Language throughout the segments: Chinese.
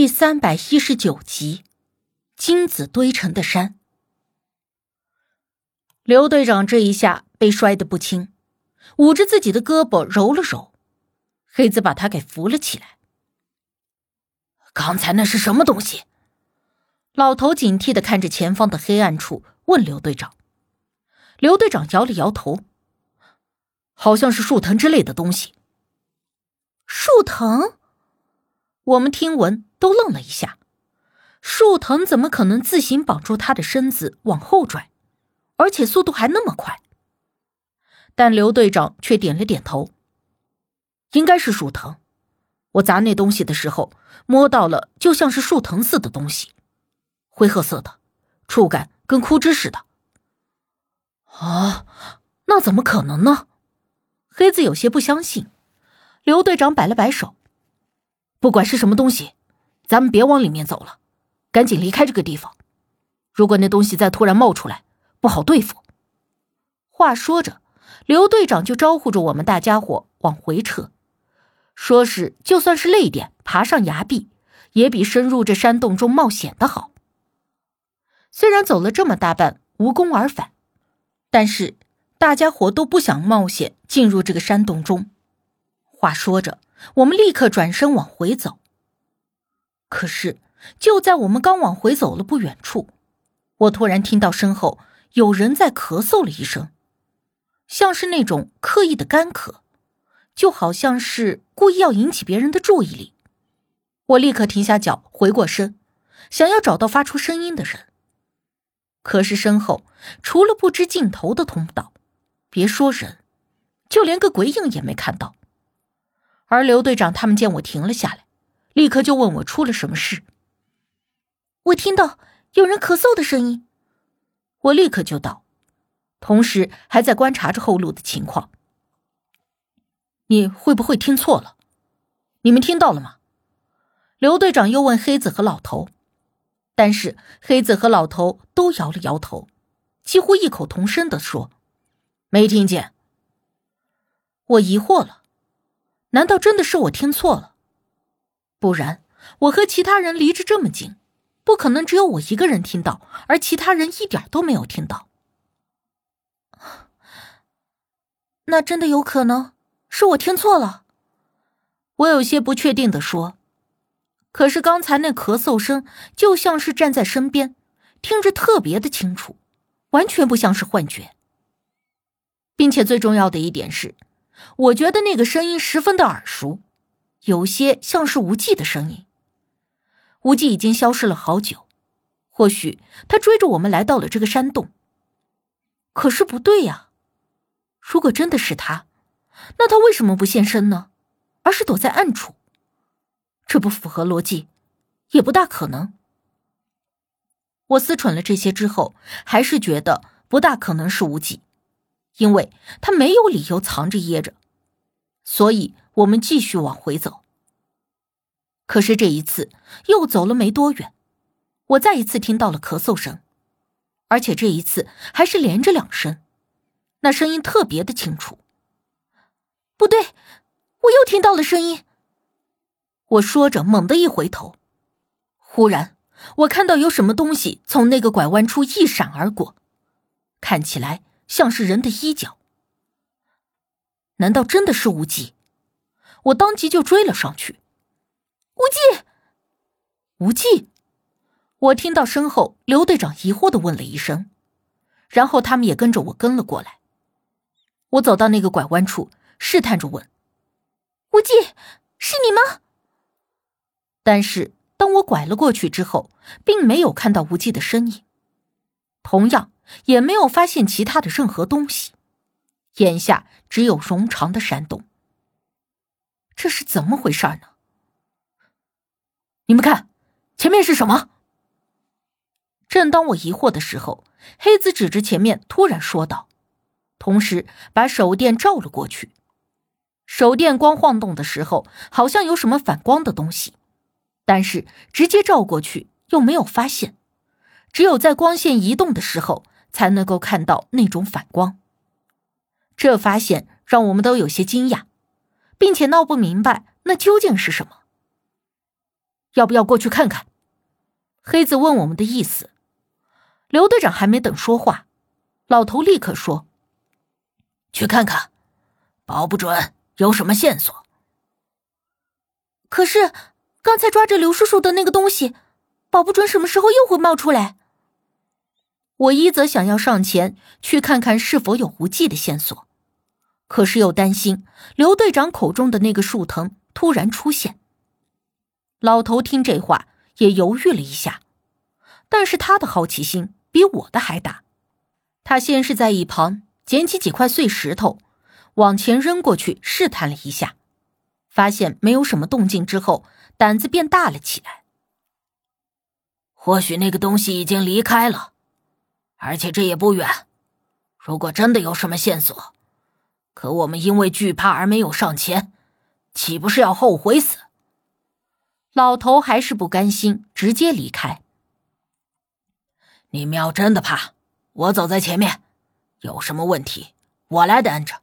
第三百一十九集，金子堆成的山。刘队长这一下被摔得不轻，捂着自己的胳膊揉了揉，黑子把他给扶了起来。刚才那是什么东西？老头警惕的看着前方的黑暗处，问刘队长。刘队长摇了摇头，好像是树藤之类的东西。树藤？我们听闻。都愣了一下，树藤怎么可能自行绑住他的身子往后拽，而且速度还那么快？但刘队长却点了点头，应该是树藤。我砸那东西的时候，摸到了就像是树藤似的东西，灰褐色的，触感跟枯枝似的。啊，那怎么可能呢？黑子有些不相信。刘队长摆了摆手，不管是什么东西。咱们别往里面走了，赶紧离开这个地方。如果那东西再突然冒出来，不好对付。话说着，刘队长就招呼着我们大家伙往回撤，说是就算是累点，爬上崖壁，也比深入这山洞中冒险的好。虽然走了这么大半无功而返，但是大家伙都不想冒险进入这个山洞中。话说着，我们立刻转身往回走。可是，就在我们刚往回走了不远处，我突然听到身后有人在咳嗽了一声，像是那种刻意的干咳，就好像是故意要引起别人的注意力。我立刻停下脚，回过身，想要找到发出声音的人。可是身后除了不知尽头的通道，别说人，就连个鬼影也没看到。而刘队长他们见我停了下来。立刻就问我出了什么事。我听到有人咳嗽的声音，我立刻就到，同时还在观察着后路的情况。你会不会听错了？你们听到了吗？刘队长又问黑子和老头，但是黑子和老头都摇了摇头，几乎异口同声的说：“没听见。”我疑惑了，难道真的是我听错了？不然，我和其他人离着这么近，不可能只有我一个人听到，而其他人一点都没有听到。那真的有可能是我听错了。我有些不确定的说。可是刚才那咳嗽声就像是站在身边，听着特别的清楚，完全不像是幻觉。并且最重要的一点是，我觉得那个声音十分的耳熟。有些像是无忌的声音。无忌已经消失了好久，或许他追着我们来到了这个山洞。可是不对呀，如果真的是他，那他为什么不现身呢？而是躲在暗处？这不符合逻辑，也不大可能。我思忖了这些之后，还是觉得不大可能是无忌，因为他没有理由藏着掖着，所以。我们继续往回走，可是这一次又走了没多远，我再一次听到了咳嗽声，而且这一次还是连着两声，那声音特别的清楚。不对，我又听到了声音。我说着，猛地一回头，忽然我看到有什么东西从那个拐弯处一闪而过，看起来像是人的衣角。难道真的是无忌？我当即就追了上去，无忌，无忌！我听到身后刘队长疑惑的问了一声，然后他们也跟着我跟了过来。我走到那个拐弯处，试探着问：“无忌，是你吗？”但是当我拐了过去之后，并没有看到无忌的身影，同样也没有发现其他的任何东西，眼下只有冗长的山洞。这是怎么回事呢？你们看，前面是什么？正当我疑惑的时候，黑子指着前面，突然说道，同时把手电照了过去。手电光晃动的时候，好像有什么反光的东西，但是直接照过去又没有发现，只有在光线移动的时候才能够看到那种反光。这发现让我们都有些惊讶。并且闹不明白那究竟是什么。要不要过去看看？黑子问我们的意思。刘队长还没等说话，老头立刻说：“去看看，保不准有什么线索。”可是刚才抓着刘叔叔的那个东西，保不准什么时候又会冒出来。我一则想要上前去看看是否有无忌的线索，可是又担心刘队长口中的那个树藤突然出现。老头听这话也犹豫了一下，但是他的好奇心比我的还大。他先是在一旁捡起几块碎石头，往前扔过去试探了一下，发现没有什么动静之后，胆子变大了起来。或许那个东西已经离开了。而且这也不远，如果真的有什么线索，可我们因为惧怕而没有上前，岂不是要后悔死？老头还是不甘心，直接离开。你们要真的怕，我走在前面，有什么问题我来担着。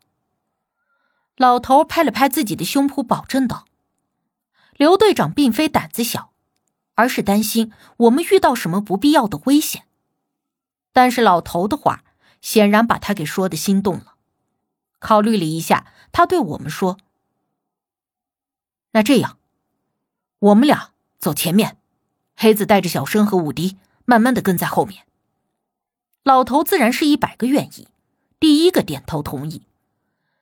老头拍了拍自己的胸脯，保证道：“刘队长并非胆子小，而是担心我们遇到什么不必要的危险。”但是老头的话显然把他给说的心动了，考虑了一下，他对我们说：“那这样，我们俩走前面，黑子带着小生和武迪慢慢的跟在后面。”老头自然是一百个愿意，第一个点头同意。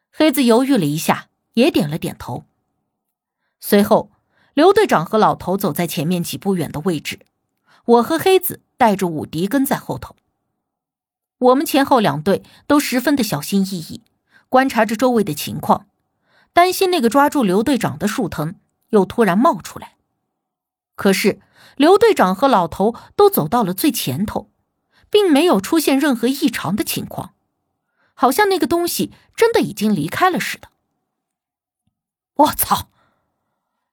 黑子犹豫了一下，也点了点头。随后，刘队长和老头走在前面几步远的位置，我和黑子带着武迪跟在后头。我们前后两队都十分的小心翼翼，观察着周围的情况，担心那个抓住刘队长的树藤又突然冒出来。可是刘队长和老头都走到了最前头，并没有出现任何异常的情况，好像那个东西真的已经离开了似的。我操！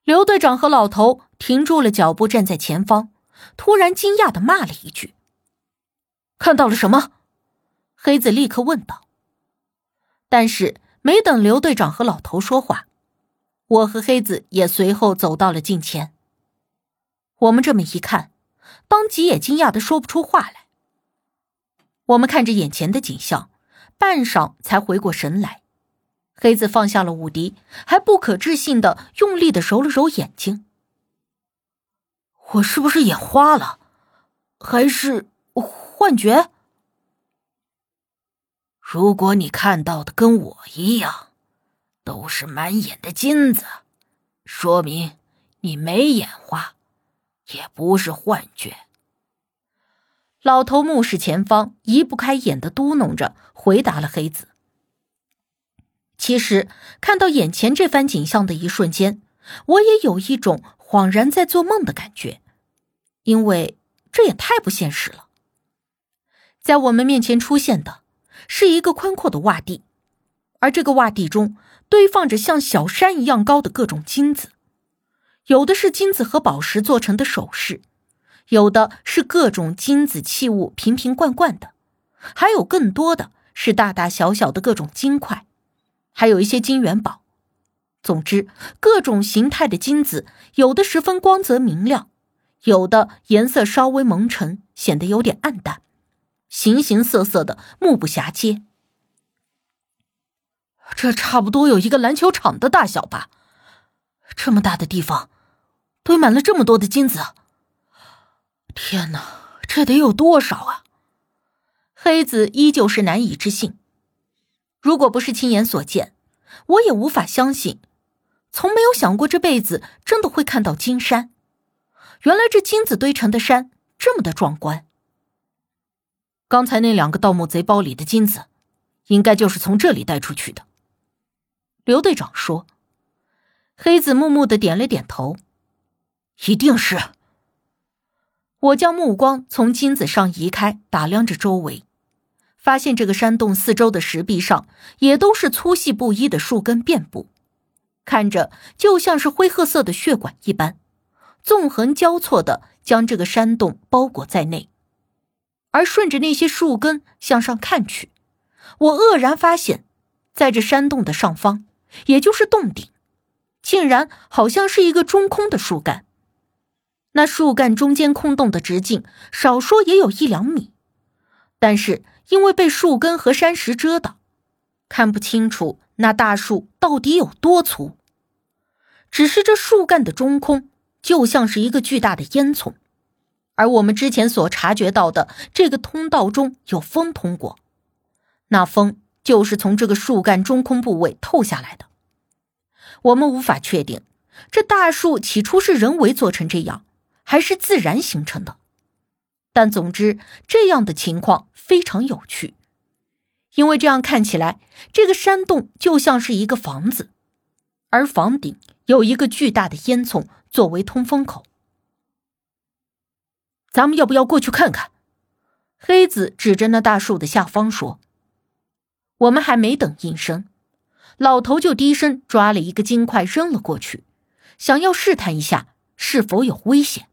刘队长和老头停住了脚步，站在前方，突然惊讶的骂了一句：“看到了什么？”黑子立刻问道。但是没等刘队长和老头说话，我和黑子也随后走到了近前。我们这么一看，当即也惊讶的说不出话来。我们看着眼前的景象，半晌才回过神来。黑子放下了武笛，还不可置信的用力的揉了揉眼睛。我是不是眼花了，还是幻觉？如果你看到的跟我一样，都是满眼的金子，说明你没眼花，也不是幻觉。老头目视前方，移不开眼的嘟哝着，回答了黑子。其实看到眼前这番景象的一瞬间，我也有一种恍然在做梦的感觉，因为这也太不现实了。在我们面前出现的。是一个宽阔的洼地，而这个洼地中堆放着像小山一样高的各种金子，有的是金子和宝石做成的首饰，有的是各种金子器物瓶瓶罐罐的，还有更多的是大大小小的各种金块，还有一些金元宝。总之，各种形态的金子，有的十分光泽明亮，有的颜色稍微蒙尘，显得有点暗淡。形形色色的，目不暇接。这差不多有一个篮球场的大小吧？这么大的地方，堆满了这么多的金子。天哪，这得有多少啊？黑子依旧是难以置信。如果不是亲眼所见，我也无法相信。从没有想过这辈子真的会看到金山。原来这金子堆成的山这么的壮观。刚才那两个盗墓贼包里的金子，应该就是从这里带出去的。刘队长说。黑子木木的点了点头，一定是。我将目光从金子上移开，打量着周围，发现这个山洞四周的石壁上也都是粗细不一的树根遍布，看着就像是灰褐色的血管一般，纵横交错的将这个山洞包裹在内。而顺着那些树根向上看去，我愕然发现，在这山洞的上方，也就是洞顶，竟然好像是一个中空的树干。那树干中间空洞的直径，少说也有一两米，但是因为被树根和山石遮挡，看不清楚那大树到底有多粗。只是这树干的中空，就像是一个巨大的烟囱，而我们之前所察觉到的这个通道中有风通过，那风就是从这个树干中空部位透下来的。我们无法确定，这大树起初是人为做成这样。还是自然形成的，但总之这样的情况非常有趣，因为这样看起来，这个山洞就像是一个房子，而房顶有一个巨大的烟囱作为通风口。咱们要不要过去看看？黑子指着那大树的下方说。我们还没等应声，老头就低声抓了一个金块扔了过去，想要试探一下是否有危险。